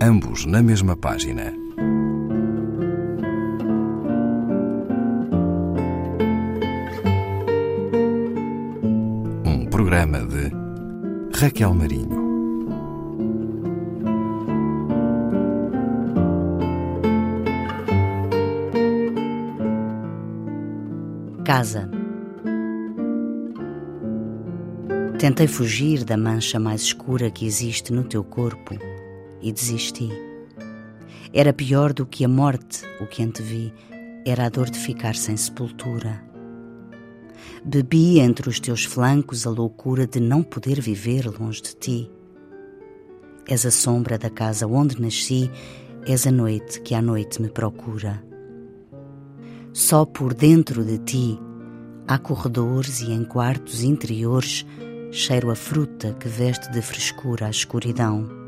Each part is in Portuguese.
ambos na mesma página. Um programa de Raquel Marinho. Casa. Tentei fugir da mancha mais escura que existe no teu corpo e desisti. Era pior do que a morte o que antevi, era a dor de ficar sem sepultura. Bebi entre os teus flancos a loucura de não poder viver longe de ti. És a sombra da casa onde nasci, és a noite que à noite me procura. Só por dentro de ti há corredores e em quartos interiores cheiro a fruta que veste de frescura a escuridão.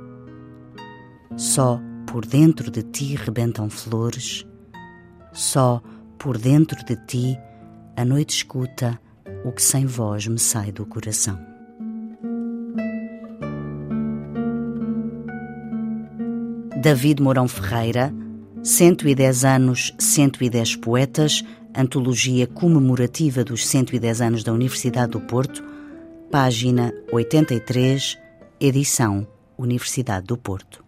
Só por dentro de ti rebentam flores, só por dentro de ti a noite escuta o que sem voz me sai do coração. David Mourão Ferreira, 110 anos, 110 poetas, antologia comemorativa dos 110 anos da Universidade do Porto, página 83, edição Universidade do Porto.